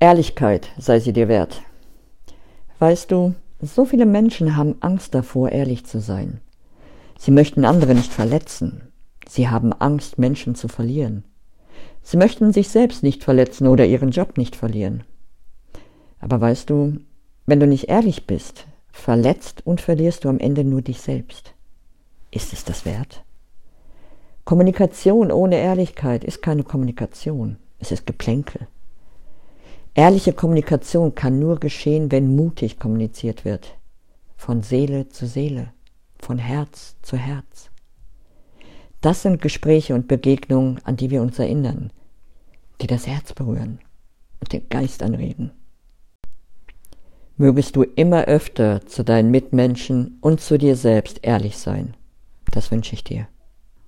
Ehrlichkeit sei sie dir wert. Weißt du, so viele Menschen haben Angst davor, ehrlich zu sein. Sie möchten andere nicht verletzen. Sie haben Angst, Menschen zu verlieren. Sie möchten sich selbst nicht verletzen oder ihren Job nicht verlieren. Aber weißt du, wenn du nicht ehrlich bist, verletzt und verlierst du am Ende nur dich selbst. Ist es das wert? Kommunikation ohne Ehrlichkeit ist keine Kommunikation, es ist Geplänkel. Ehrliche Kommunikation kann nur geschehen, wenn mutig kommuniziert wird, von Seele zu Seele, von Herz zu Herz. Das sind Gespräche und Begegnungen, an die wir uns erinnern, die das Herz berühren und den Geist anregen. Mögest du immer öfter zu deinen Mitmenschen und zu dir selbst ehrlich sein. Das wünsche ich dir.